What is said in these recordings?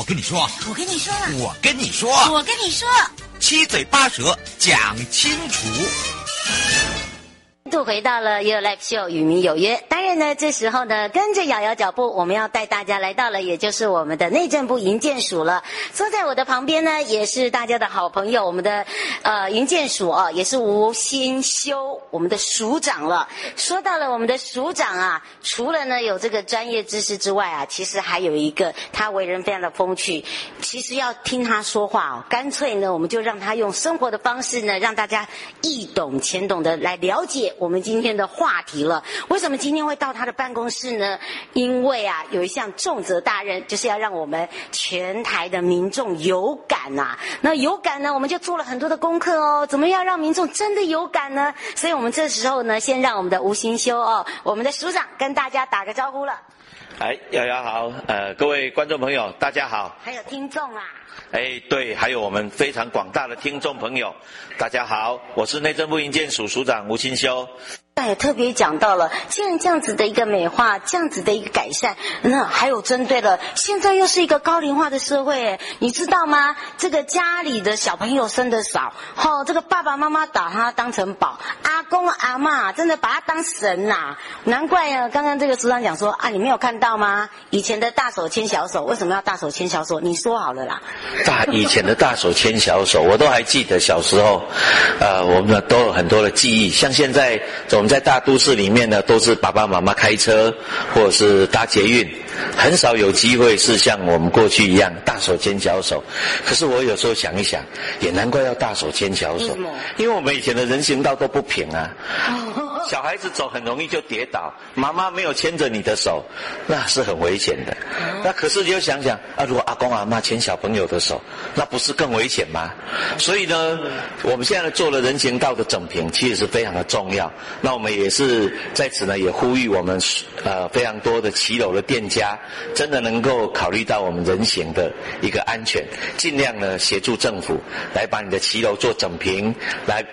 我跟你说，我跟你说，我跟你说，我跟你说，七嘴八舌讲清楚。又回到了 Your Life Show，与民有约。当然呢，这时候呢，跟着瑶瑶脚步，我们要带大家来到了，也就是我们的内政部营建署了。坐在我的旁边呢，也是大家的好朋友，我们的呃营建署啊，也是吴新修，我们的署长了。说到了我们的署长啊，除了呢有这个专业知识之外啊，其实还有一个，他为人非常的风趣。其实要听他说话哦，干脆呢，我们就让他用生活的方式呢，让大家易懂浅懂的来了解。我们今天的话题了，为什么今天会到他的办公室呢？因为啊，有一项重责大任，就是要让我们全台的民众有感呐、啊。那有感呢，我们就做了很多的功课哦。怎么样让民众真的有感呢？所以我们这时候呢，先让我们的吴新修哦，我们的署长跟大家打个招呼了。哎，瑶瑶好，呃，各位观众朋友，大家好。还有听众啊。哎，对，还有我们非常广大的听众朋友，大家好，我是内政部营建署署长吴清修。也特别讲到了，既然这样子的一个美化，这样子的一个改善，那还有针对了，现在又是一个高龄化的社会，你知道吗？这个家里的小朋友生的少，哦，这个爸爸妈妈把他当成宝，阿公阿嬷真的把他当神呐、难怪啊，刚刚这个组长讲说啊，你没有看到吗？以前的大手牵小手，为什么要大手牵小手？你说好了啦。大以前的大手牵小手，我都还记得小时候，呃，我们都有很多的记忆，像现在总。在大都市里面呢，都是爸爸妈妈开车或者是搭捷运，很少有机会是像我们过去一样大手牵小手。可是我有时候想一想，也难怪要大手牵小手，因为我们以前的人行道都不平啊，小孩子走很容易就跌倒，妈妈没有牵着你的手，那是很危险的。那可是你就想想啊，如果阿公阿妈牵小朋友的手，那不是更危险吗？所以呢，我们现在做了人行道的整平，其实是非常的重要。那我们也是在此呢，也呼吁我们呃非常多的骑楼的店家，真的能够考虑到我们人行的一个安全，尽量呢协助政府来把你的骑楼做整平，来。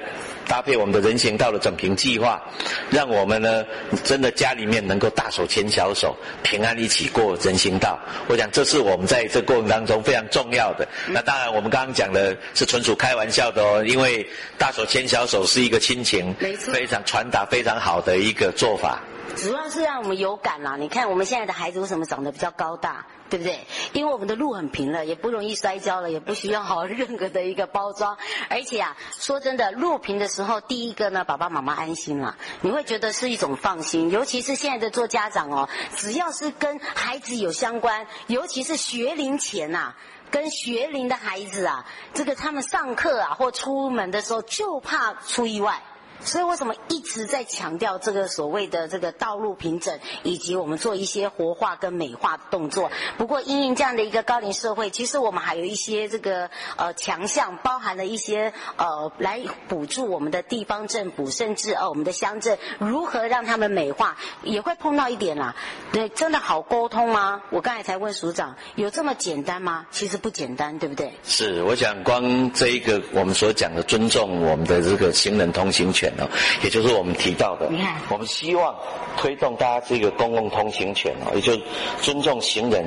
搭配我们的人行道的整平计划，让我们呢真的家里面能够大手牵小手，平安一起过人行道。我想这是我们在这过程当中非常重要的。那当然，我们刚刚讲的是纯属开玩笑的哦，因为大手牵小手是一个亲情，非常传达非常好的一个做法。主要是让我们有感啦。你看我们现在的孩子为什么长得比较高大？对不对？因为我们的路很平了，也不容易摔跤了，也不需要好任何的一个包装。而且啊，说真的，路平的时候，第一个呢，爸爸妈妈安心了，你会觉得是一种放心。尤其是现在的做家长哦，只要是跟孩子有相关，尤其是学龄前呐、啊，跟学龄的孩子啊，这个他们上课啊或出门的时候，就怕出意外。所以为什么一直在强调这个所谓的这个道路平整，以及我们做一些活化跟美化的动作？不过因应这样的一个高龄社会，其实我们还有一些这个呃强项，包含了一些呃来补助我们的地方政府，甚至呃我们的乡镇如何让他们美化，也会碰到一点啦。对，真的好沟通吗？我刚才才问署长，有这么简单吗？其实不简单，对不对？是，我想光这一个我们所讲的尊重我们的这个行人通行权。权哦，也就是我们提到的，你看，我们希望推动大家这个公共通行权哦，也就是尊重行人，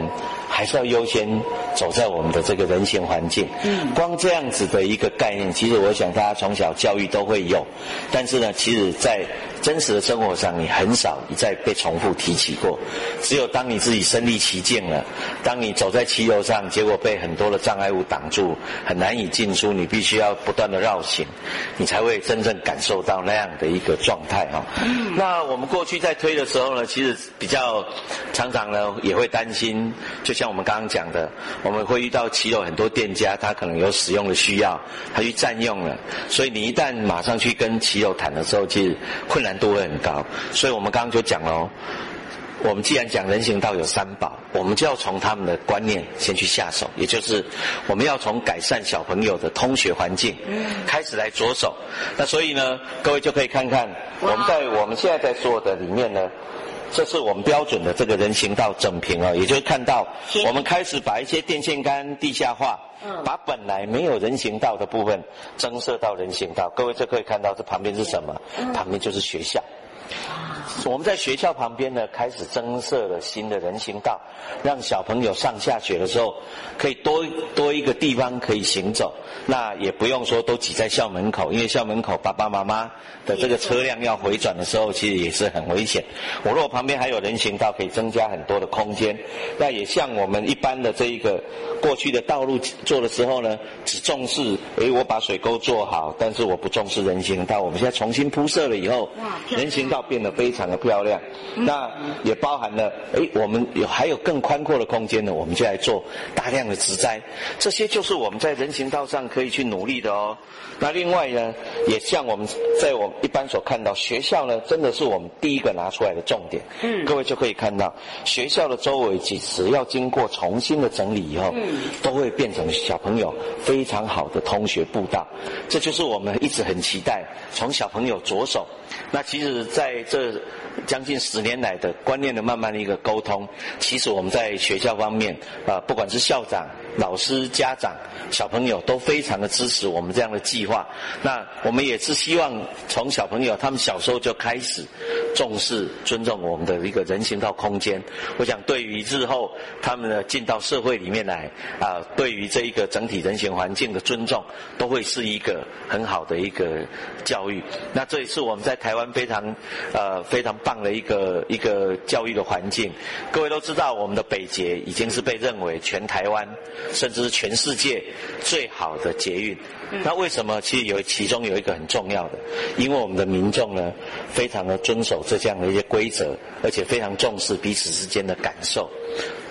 还是要优先走在我们的这个人行环境。嗯，光这样子的一个概念，其实我想大家从小教育都会有，但是呢，其实在真实的生活上，你很少一再被重复提起过。只有当你自己身历其境了，当你走在骑楼上，结果被很多的障碍物挡住，很难以进出，你必须要不断的绕行，你才会真正感受到那样的一个状态哈。那我们过去在推的时候呢，其实比较常常呢也会担心，就像我们刚刚讲的，我们会遇到骑楼很多店家，他可能有使用的需要，他去占用了，所以你一旦马上去跟骑楼谈的时候，其实困难度会很高。所以我们刚刚就讲了哦。我们既然讲人行道有三宝，我们就要从他们的观念先去下手，也就是我们要从改善小朋友的通学环境开始来着手。那所以呢，各位就可以看看我们在我们现在在做的里面呢，这是我们标准的这个人行道整平啊，也就是看到我们开始把一些电线杆地下化，把本来没有人行道的部分增设到人行道。各位这可以看到这旁边是什么？旁边就是学校。我们在学校旁边呢，开始增设了新的人行道，让小朋友上下学的时候可以多多一个地方可以行走。那也不用说都挤在校门口，因为校门口爸爸妈妈的这个车辆要回转的时候，其实也是很危险。我如果旁边还有人行道，可以增加很多的空间。那也像我们一般的这一个过去的道路做的时候呢，只重视诶，我把水沟做好，但是我不重视人行道。我们现在重新铺设了以后，人行道变得非常的漂亮。那也包含了哎，我们有还有更宽阔的空间呢，我们就来做大量的植栽。这些就是我们在人行道上可以去努力的哦。那另外呢，也像我们在我们一般所看到，学校呢真的是我们第一个拿出来的重点。嗯，各位就可以看到，学校的周围其实要经过重新的整理以后，嗯，都会变成小朋友非常好的通学步道。这就是我们一直很期待从小朋友着手。那其实在这将近十年来的观念的慢慢的一个沟通，其实我们在学校方面啊，不管是校长、老师、家长、小朋友都非常的支持我们这样的计划。那我们也是希望从小朋友他们小时候就开始重视、尊重我们的一个人行道空间。我想对于日后他们呢进到社会里面来啊，对于这一个整体人行环境的尊重，都会是一个很好的一个教育。那这也是我们在台湾非常呃非常棒的一个一个教育的环境。各位都知道，我们的北捷已经是被认为全台湾。甚至是全世界最好的捷运，那为什么？其实有其中有一个很重要的，因为我们的民众呢，非常的遵守这这样的一些规则，而且非常重视彼此之间的感受。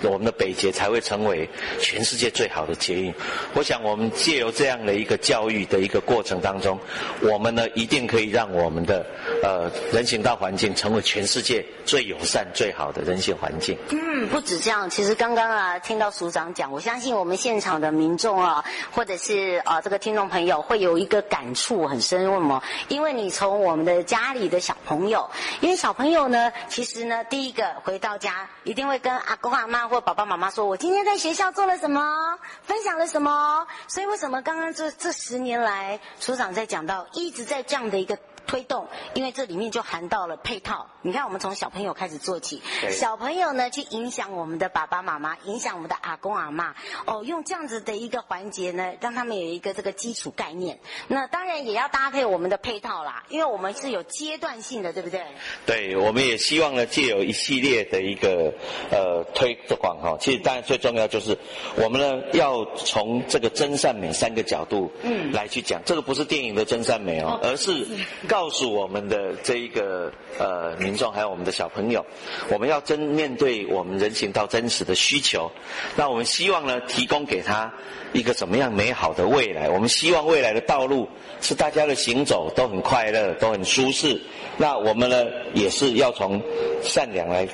我们的北捷才会成为全世界最好的捷运。我想，我们借由这样的一个教育的一个过程当中，我们呢一定可以让我们的呃人行道环境成为全世界最友善、最好的人行环境。嗯，不止这样，其实刚刚啊听到署长讲，我相信我们现场的民众啊，或者是啊这个听众朋友会有一个感触很深。为什么？因为你从我们的家里的小朋友，因为小朋友呢，其实呢，第一个回到家一定会跟阿公阿妈。或爸爸妈妈说：“我今天在学校做了什么，分享了什么？”所以为什么刚刚这这十年来，所长在讲到一直在这样的一个。推动，因为这里面就含到了配套。你看，我们从小朋友开始做起，小朋友呢去影响我们的爸爸妈妈，影响我们的阿公阿妈。哦，用这样子的一个环节呢，让他们有一个这个基础概念。那当然也要搭配我们的配套啦，因为我们是有阶段性的，对不对？对，我们也希望呢，借有一系列的一个呃推广哈，其实当然最重要就是我们呢要从这个真善美三个角度嗯来去讲，嗯、这个不是电影的真善美哦，哦而是告。诉我们的这一个呃民众，还有我们的小朋友，我们要真面对我们人行道真实的需求。那我们希望呢，提供给他一个怎么样美好的未来？我们希望未来的道路是大家的行走都很快乐，都很舒适。那我们呢，也是要从善良来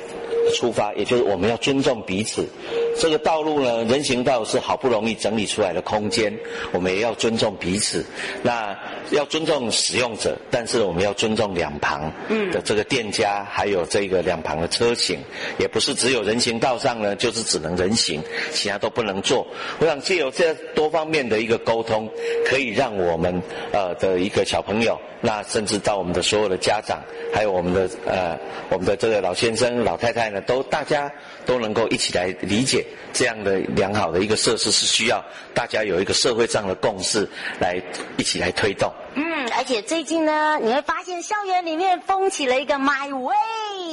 出发，也就是我们要尊重彼此。这个道路呢，人行道是好不容易整理出来的空间，我们也要尊重彼此。那要尊重使用者，但是我们要尊重两旁的这个店家，还有这个两旁的车型，也不是只有人行道上呢，就是只能人行，其他都不能做。我想借由这多方面的一个沟通，可以让我们呃的一个小朋友，那甚至到我们的所有的家长，还有我们的呃我们的这个老先生、老太太呢，都大家都能够一起来理解这样的良好的一个设施是需要大家有一个社会上的共识，来一起来推动。嗯，而且最近呢，你会发现校园里面风起了一个 My Way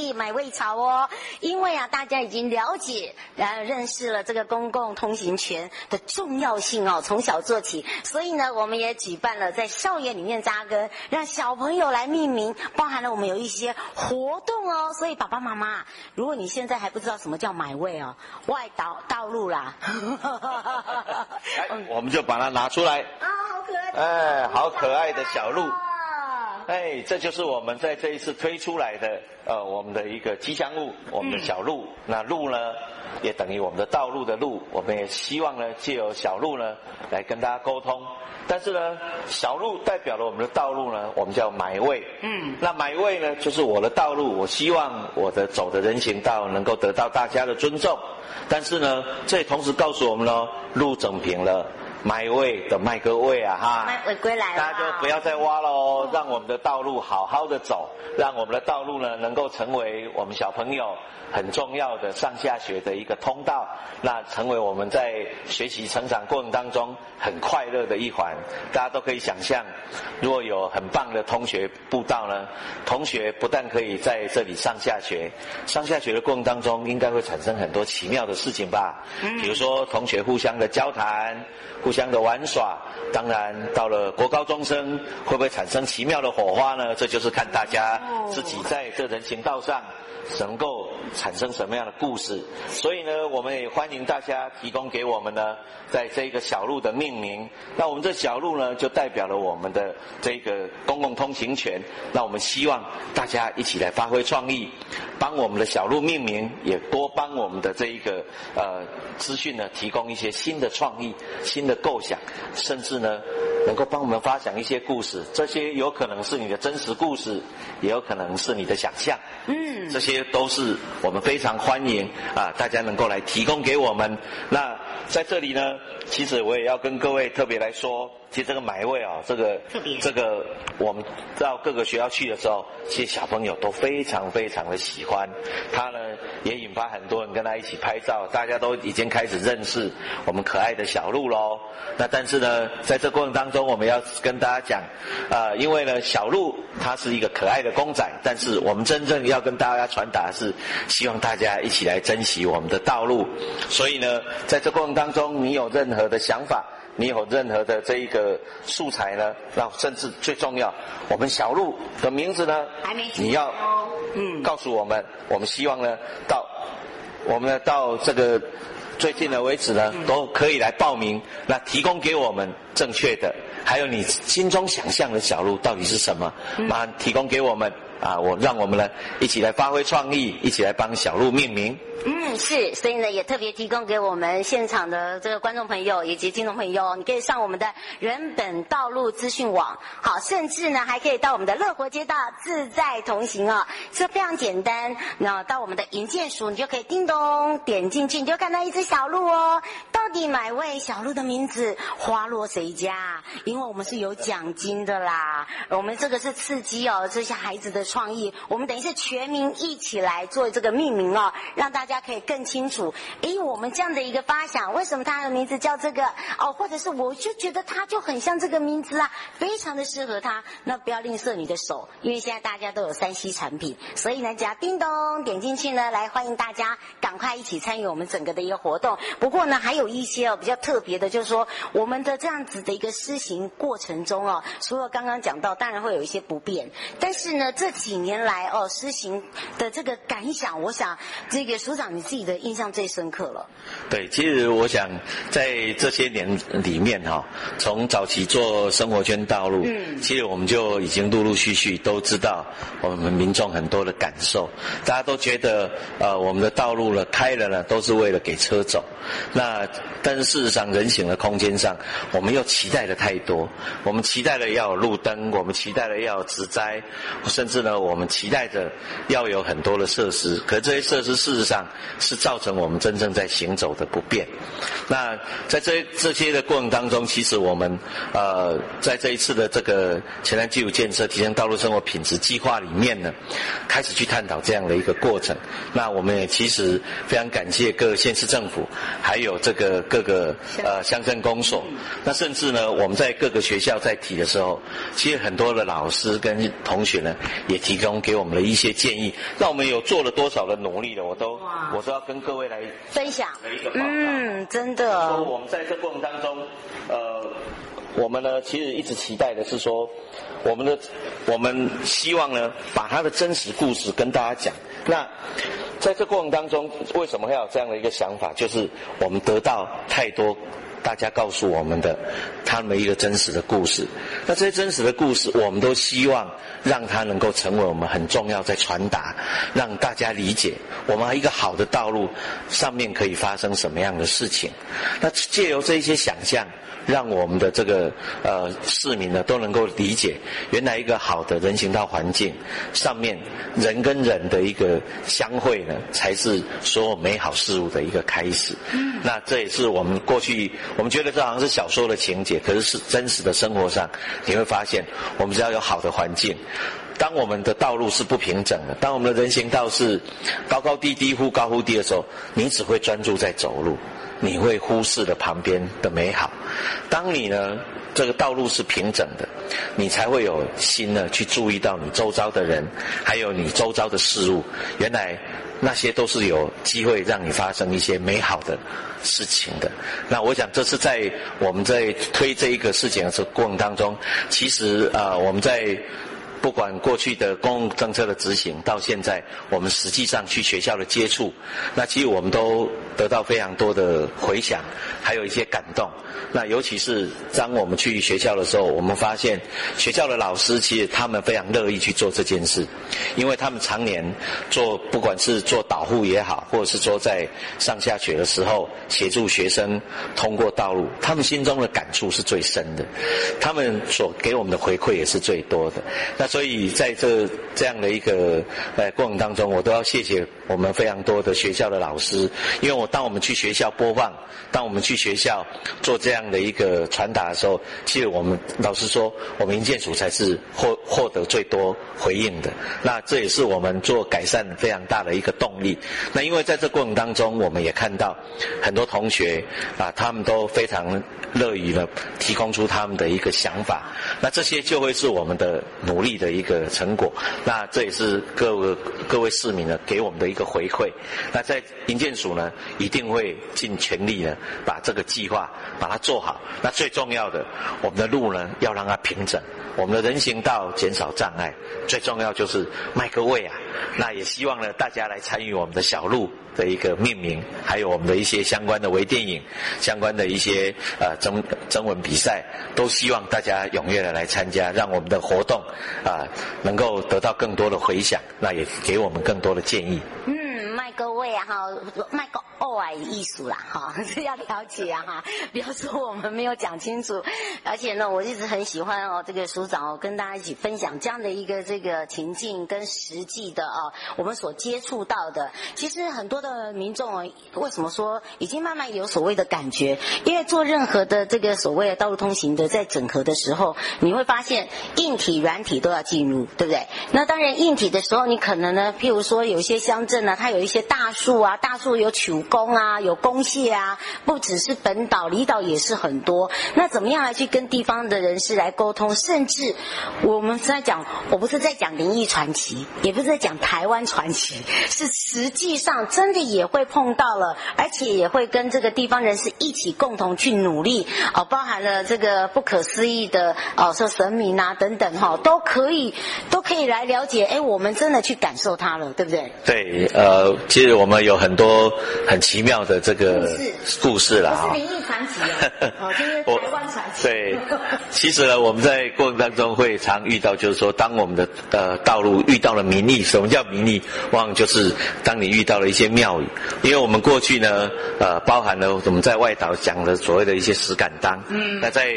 味买味潮哦，因为啊，大家已经了解，然后认识了这个公共通行权的重要性哦，从小做起，所以呢，我们也举办了在校园里面扎根，让小朋友来命名，包含了我们有一些活动哦，所以爸爸妈妈，如果你现在还不知道什么叫买味哦，外岛道路啦，我们就把它拿出来。啊，好可爱，哎，好可爱。的小路，哎，这就是我们在这一次推出来的，呃，我们的一个吉祥物，我们的小鹿。嗯、那鹿呢，也等于我们的道路的路。我们也希望呢，借由小鹿呢，来跟大家沟通。但是呢，小鹿代表了我们的道路呢，我们叫买位。嗯，那买位呢，就是我的道路，我希望我的走的人行道能够得到大家的尊重。但是呢，这也同时告诉我们喽，路整平了。买位的卖个位啊哈，卖位归来了，大家就不要再挖了哦，让我们的道路好好的走，让我们的道路呢能够成为我们小朋友很重要的上下学的一个通道，那成为我们在学习成长过程当中很快乐的一环。大家都可以想象，如果有很棒的同学步道呢，同学不但可以在这里上下学，上下学的过程当中应该会产生很多奇妙的事情吧？嗯，比如说同学互相的交谈，互相的玩耍，当然到了国高中生会不会产生奇妙的火花呢？这就是看大家自己在这人行道上能够产生什么样的故事。所以呢，我们也欢迎大家提供给我们呢，在这个小路的命名。那我们这小路呢，就代表了我们的这个公共通行权。那我们希望大家一起来发挥创意，帮我们的小路命名，也多帮我们的这一个呃资讯呢，提供一些新的创意、新的。构想，甚至呢，能够帮我们发想一些故事，这些有可能是你的真实故事，也有可能是你的想象。嗯，这些都是我们非常欢迎啊，大家能够来提供给我们。那在这里呢，其实我也要跟各位特别来说。其实这个买位啊，这个这个我们到各个学校去的时候，其实小朋友都非常非常的喜欢。他呢也引发很多人跟他一起拍照，大家都已经开始认识我们可爱的小鹿喽。那但是呢，在这过程当中，我们要跟大家讲，啊、呃，因为呢小鹿它是一个可爱的公仔，但是我们真正要跟大家传达的是，希望大家一起来珍惜我们的道路。所以呢，在这过程当中，你有任何的想法？你有任何的这一个素材呢？那甚至最重要，我们小鹿的名字呢？还没你要嗯告诉我们，我们希望呢到我们呢到这个最近的为止呢，都可以来报名，那提供给我们正确的，还有你心中想象的小鹿到底是什么？马上提供给我们啊！我让我们呢一起来发挥创意，一起来帮小鹿命名。嗯，是，所以呢，也特别提供给我们现场的这个观众朋友以及听众朋友，你可以上我们的人本道路资讯网，好，甚至呢，还可以到我们的乐活街道自在同行啊、哦，这非常简单。那到我们的银建署，你就可以叮咚点进去，你就看到一只小鹿哦。到底买位小鹿的名字花落谁家？因为我们是有奖金的啦，我们这个是刺激哦，这些孩子的创意，我们等于是全民一起来做这个命名哦，让大家。可以更清楚，诶，我们这样的一个发想，为什么他的名字叫这个？哦，或者是我就觉得他就很像这个名字啊，非常的适合他。那不要吝啬你的手，因为现在大家都有三 C 产品，所以呢，只要叮咚点进去呢，来欢迎大家赶快一起参与我们整个的一个活动。不过呢，还有一些哦比较特别的，就是说我们的这样子的一个施行过程中哦，除了刚刚讲到，当然会有一些不便，但是呢，这几年来哦施行的这个感想，我想这个署长你自己的印象最深刻了。对，其实我想在这些年里面哈、哦，从早期做生活圈道路，嗯，其实我们就已经陆陆续续都知道我们民众很多的感受，大家都觉得呃我们的道路呢开了呢都是为了给车走，那但是事实上人行的空间上，我们又期待的太多，我们期待了要有路灯，我们期待了要有植栽，甚至呢我们期待着要有很多的设施，可是这些设施事实上是造成我们真正在行走的不便。那在这这些的过程当中，其实我们呃在这一次的这个前瞻基础建设提升道路生活品质计划里面呢，开始去探讨这样的一个过程。那我们也其实非常感谢各县市政府，还有这个各个呃乡镇公所。那甚至呢，我们在各个学校在提的时候，其实很多的老师跟同学呢，也提供给我们的一些建议。那我们有做了多少的努力的？我都我都要跟各位来分享。的一个报告。嗯，真的。说我们在这过程当中，呃，我们呢其实一直期待的是说，我们的我们希望呢把他的真实故事跟大家讲。那在这过程当中，为什么会有这样的一个想法？就是我们得到太多。大家告诉我们的他们一个真实的故事，那这些真实的故事，我们都希望让它能够成为我们很重要在传达，让大家理解我们一个好的道路上面可以发生什么样的事情。那借由这一些想象。让我们的这个呃市民呢都能够理解，原来一个好的人行道环境上面人跟人的一个相会呢，才是所有美好事物的一个开始。嗯，那这也是我们过去我们觉得这好像是小说的情节，可是是真实的生活上，你会发现，我们只要有好的环境，当我们的道路是不平整的，当我们的人行道是高高低低、忽高忽低的时候，你只会专注在走路。你会忽视了旁边的美好。当你呢，这个道路是平整的，你才会有心呢去注意到你周遭的人，还有你周遭的事物。原来那些都是有机会让你发生一些美好的事情的。那我想，这是在我们在推这一个事情的过程当中，其实啊、我们在。不管过去的公共政策的执行，到现在我们实际上去学校的接触，那其实我们都得到非常多的回响，还有一些感动。那尤其是当我们去学校的时候，我们发现学校的老师其实他们非常乐意去做这件事，因为他们常年做，不管是做导护也好，或者是说在上下学的时候协助学生通过道路，他们心中的感触是最深的，他们所给我们的回馈也是最多的。那所以在这这样的一个呃过程当中，我都要谢谢我们非常多的学校的老师，因为我当我们去学校播放，当我们去学校做这样的一个传达的时候，其实我们老师说，我们营建署才是获获得最多回应的。那这也是我们做改善非常大的一个动力。那因为在这过程当中，我们也看到很多同学啊，他们都非常乐于呢提供出他们的一个想法。那这些就会是我们的努力的一个成果，那这也是各位各位市民呢给我们的一个回馈。那在营建署呢，一定会尽全力呢把这个计划把它做好。那最重要的，我们的路呢要让它平整，我们的人行道减少障碍，最重要就是麦克位啊。那也希望呢大家来参与我们的小路的一个命名，还有我们的一些相关的微电影、相关的一些呃征征文比赛，都希望大家踊跃的来参加，让我们的活动啊、能够得到更多的回响，那也给我们更多的建议。嗯，各位哈，麦各。哦，爱艺术啦，哈，这要了解啊，哈，不要说我们没有讲清楚。而且呢，我一直很喜欢哦，这个署长哦，跟大家一起分享这样的一个这个情境跟实际的哦，我们所接触到的。其实很多的民众哦，为什么说已经慢慢有所谓的感觉？因为做任何的这个所谓的道路通行的在整合的时候，你会发现硬体、软体都要进入，对不对？那当然硬体的时候，你可能呢，譬如说有一些乡镇呢，它有一些大树啊，大树有曲。工啊，有工业啊，不只是本岛，离岛也是很多。那怎么样来去跟地方的人士来沟通？甚至我们在讲，我不是在讲灵异传奇，也不是在讲台湾传奇，是实际上真的也会碰到了，而且也会跟这个地方人士一起共同去努力哦，包含了这个不可思议的哦，说神明啊等等哈，都可以都可以来了解。哎，我们真的去感受它了，对不对？对，呃，其实我们有很多很奇妙的这个故事啦，不是灵异传奇啊，哦，就是台湾传奇。对，其实呢，我们在过程当中会常遇到，就是说，当我们的呃道路遇到了名利，什么叫名利？往往就是当你遇到了一些庙宇，因为我们过去呢，呃，包含了我们在外岛讲的所谓的一些石敢当，嗯，那在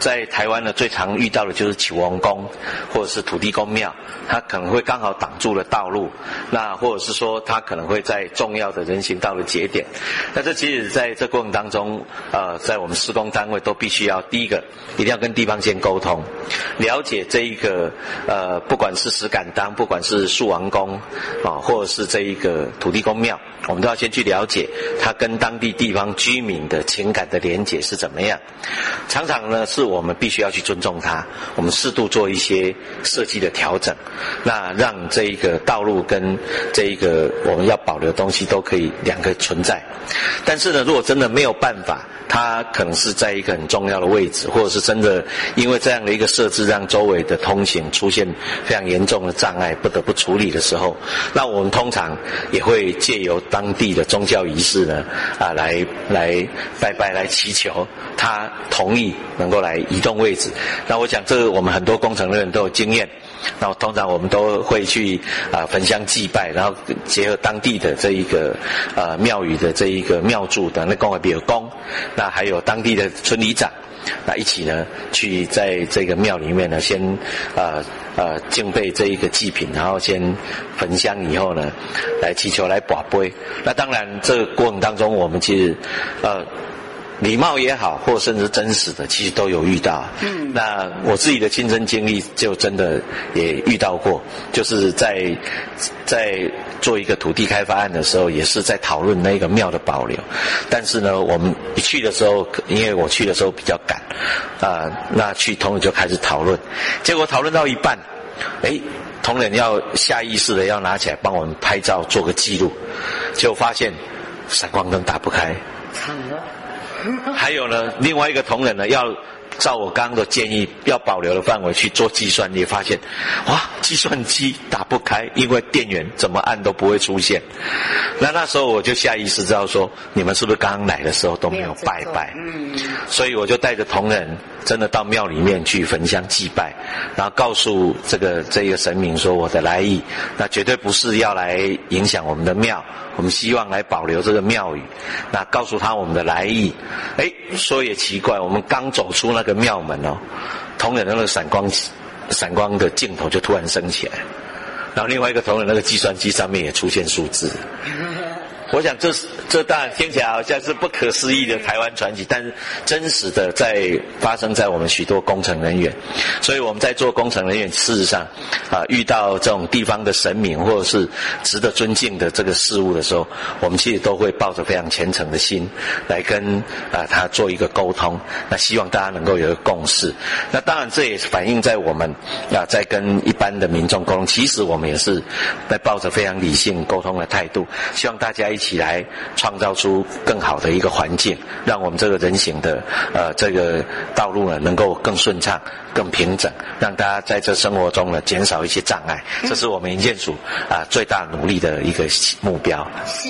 在台湾呢，最常遇到的就是启王宫或者是土地公庙，它可能会刚好挡住了道路，那或者是说它可能可能会在重要的人行道的节点，那这其实在这过程当中，呃，在我们施工单位都必须要第一个一定要跟地方先沟通，了解这一个呃，不管是石敢当，不管是树王宫啊，或者是这一个土地公庙。我们都要先去了解他跟当地地方居民的情感的连结是怎么样。常常呢，是我们必须要去尊重他，我们适度做一些设计的调整，那让这一个道路跟这一个我们要保留的东西都可以两个存在。但是呢，如果真的没有办法，它可能是在一个很重要的位置，或者是真的因为这样的一个设置，让周围的通行出现非常严重的障碍，不得不处理的时候，那我们通常也会借由当地的宗教仪式呢，啊，来来拜拜，来祈求他同意能够来移动位置。那我想，这个我们很多工程人都有经验。那通常我们都会去啊焚香祭拜，然后结合当地的这一个呃庙宇的这一个庙祝等的公会比如公，那还有当地的村里长，那一起呢去在这个庙里面呢先呃呃敬备这一个祭品，然后先焚香以后呢来祈求来跋杯。那当然这个过程当中我们其实呃。礼貌也好，或甚至真实的，其实都有遇到。嗯，那我自己的亲身经历，就真的也遇到过，就是在在做一个土地开发案的时候，也是在讨论那个庙的保留。但是呢，我们一去的时候，因为我去的时候比较赶，啊、呃，那去同仁就开始讨论，结果讨论到一半，哎，同仁要下意识的要拿起来帮我们拍照做个记录，就发现闪光灯打不开。惨了。还有呢，另外一个同仁呢，要照我刚刚的建议，要保留的范围去做计算，也发现，哇，计算机打不开，因为电源怎么按都不会出现。那那时候我就下意识知道说，你们是不是刚刚来的时候都没有拜拜？嗯，所以我就带着同仁，真的到庙里面去焚香祭拜，然后告诉这个这个神明说我的来意，那绝对不是要来影响我们的庙。我们希望来保留这个庙宇，那告诉他我们的来意。哎，说也奇怪，我们刚走出那个庙门哦，同仁那个闪光、闪光的镜头就突然升起来，然后另外一个同仁那个计算机上面也出现数字。我想这是这当然听起来好像是不可思议的台湾传奇，但是真实的在发生在我们许多工程人员，所以我们在做工程人员，事实上啊遇到这种地方的神明或者是值得尊敬的这个事物的时候，我们其实都会抱着非常虔诚的心来跟啊他做一个沟通，那希望大家能够有一个共识。那当然这也反映在我们啊在跟一般的民众沟通，其实我们也是在抱着非常理性沟通的态度，希望大家一起来创造出更好的一个环境，让我们这个人行的呃这个道路呢能够更顺畅、更平整，让大家在这生活中呢减少一些障碍，这是我们营建署啊、最大努力的一个目标。是，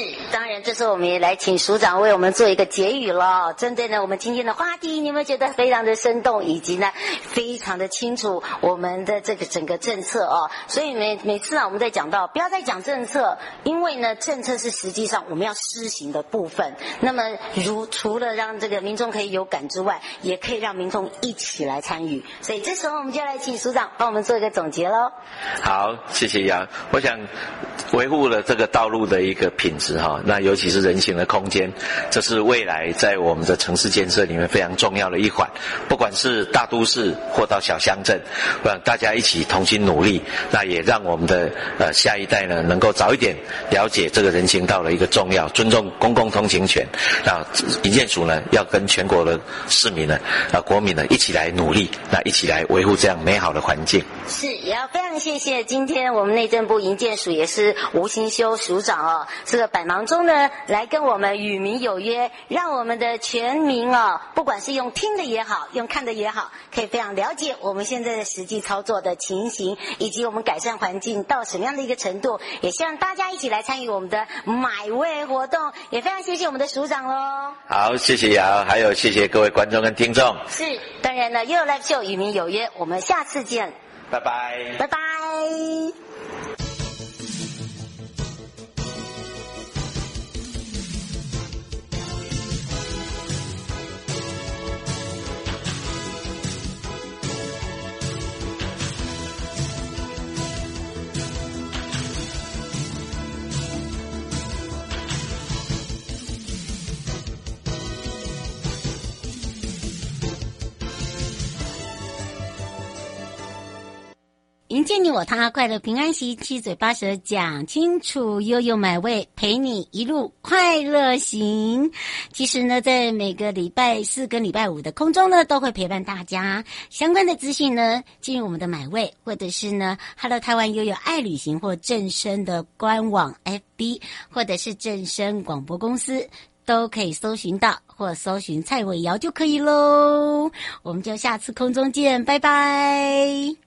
这时候我们也来请署长为我们做一个结语了。针对呢我们今天的话题，你们觉得非常的生动，以及呢非常的清楚我们的这个整个政策哦。所以每每次啊我们在讲到，不要再讲政策，因为呢政策是实际上。我们要施行的部分，那么如除了让这个民众可以有感之外，也可以让民众一起来参与。所以这时候我们就来请署长帮我们做一个总结喽。好，谢谢杨。我想维护了这个道路的一个品质哈，那尤其是人行的空间，这是未来在我们的城市建设里面非常重要的一环。不管是大都市或到小乡镇，让大家一起同心努力，那也让我们的呃下一代呢能够早一点了解这个人行道的一个重要，尊重公共通行权。那营建署呢要跟全国的市民呢啊国民呢一起来努力，那一起来维护这样美好的环境。是，也要非常谢谢今天我们内政部营建署也是。吴清修署长哦，这个百忙中呢，来跟我们与民有约，让我们的全民哦，不管是用听的也好，用看的也好，可以非常了解我们现在的实际操作的情形，以及我们改善环境到什么样的一个程度。也希望大家一起来参与我们的买位活动，也非常谢谢我们的署长喽。好，谢谢瑶，还有谢谢各位观众跟听众。是，当然了，You Live Show 与民有约，我们下次见，拜拜，拜拜。迎接你我他，快乐平安喜，七嘴八舌讲清楚，悠悠美味陪你一路快乐行。其实呢，在每个礼拜四跟礼拜五的空中呢，都会陪伴大家相关的资讯呢，进入我们的买味，或者是呢，Hello 台湾悠悠爱旅行或正声的官网 FB，或者是正声广播公司，都可以搜寻到，或搜寻蔡伟瑶就可以喽。我们就下次空中见，拜拜。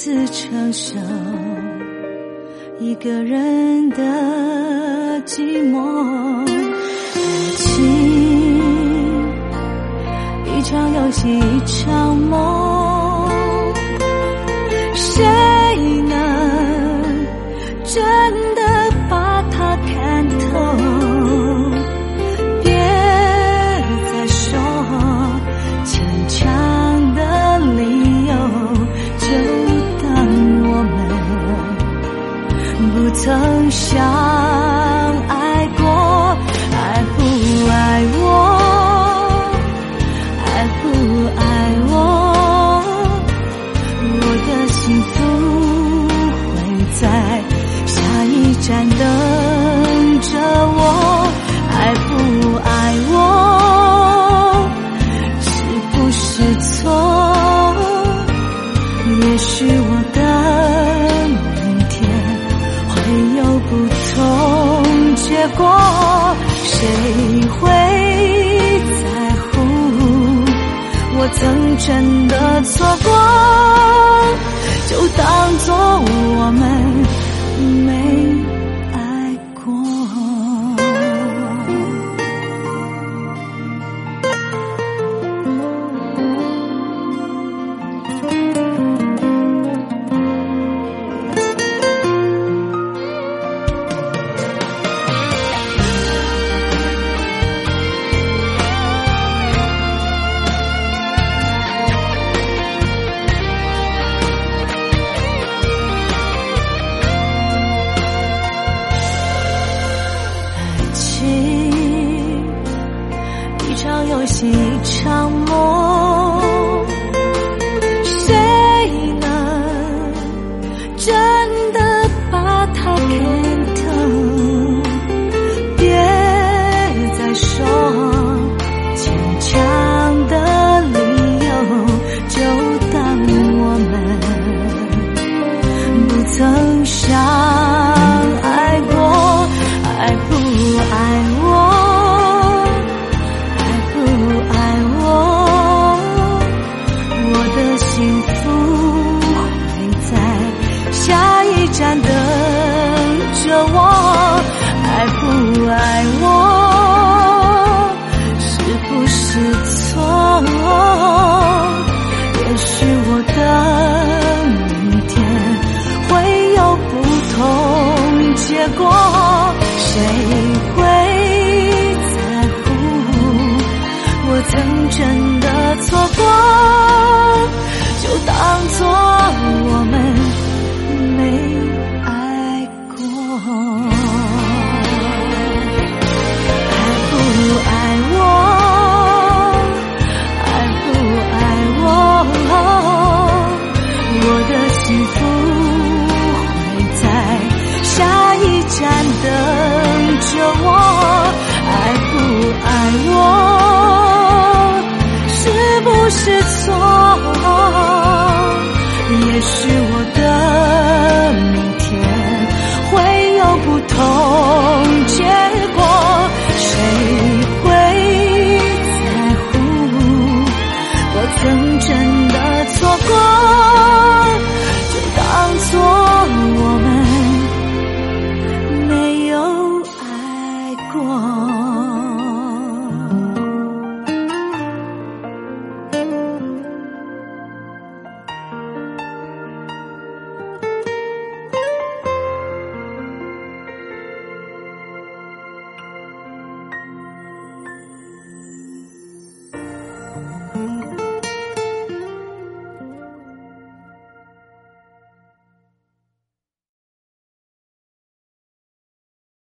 次承受一个人的寂寞，情一场游戏一场梦。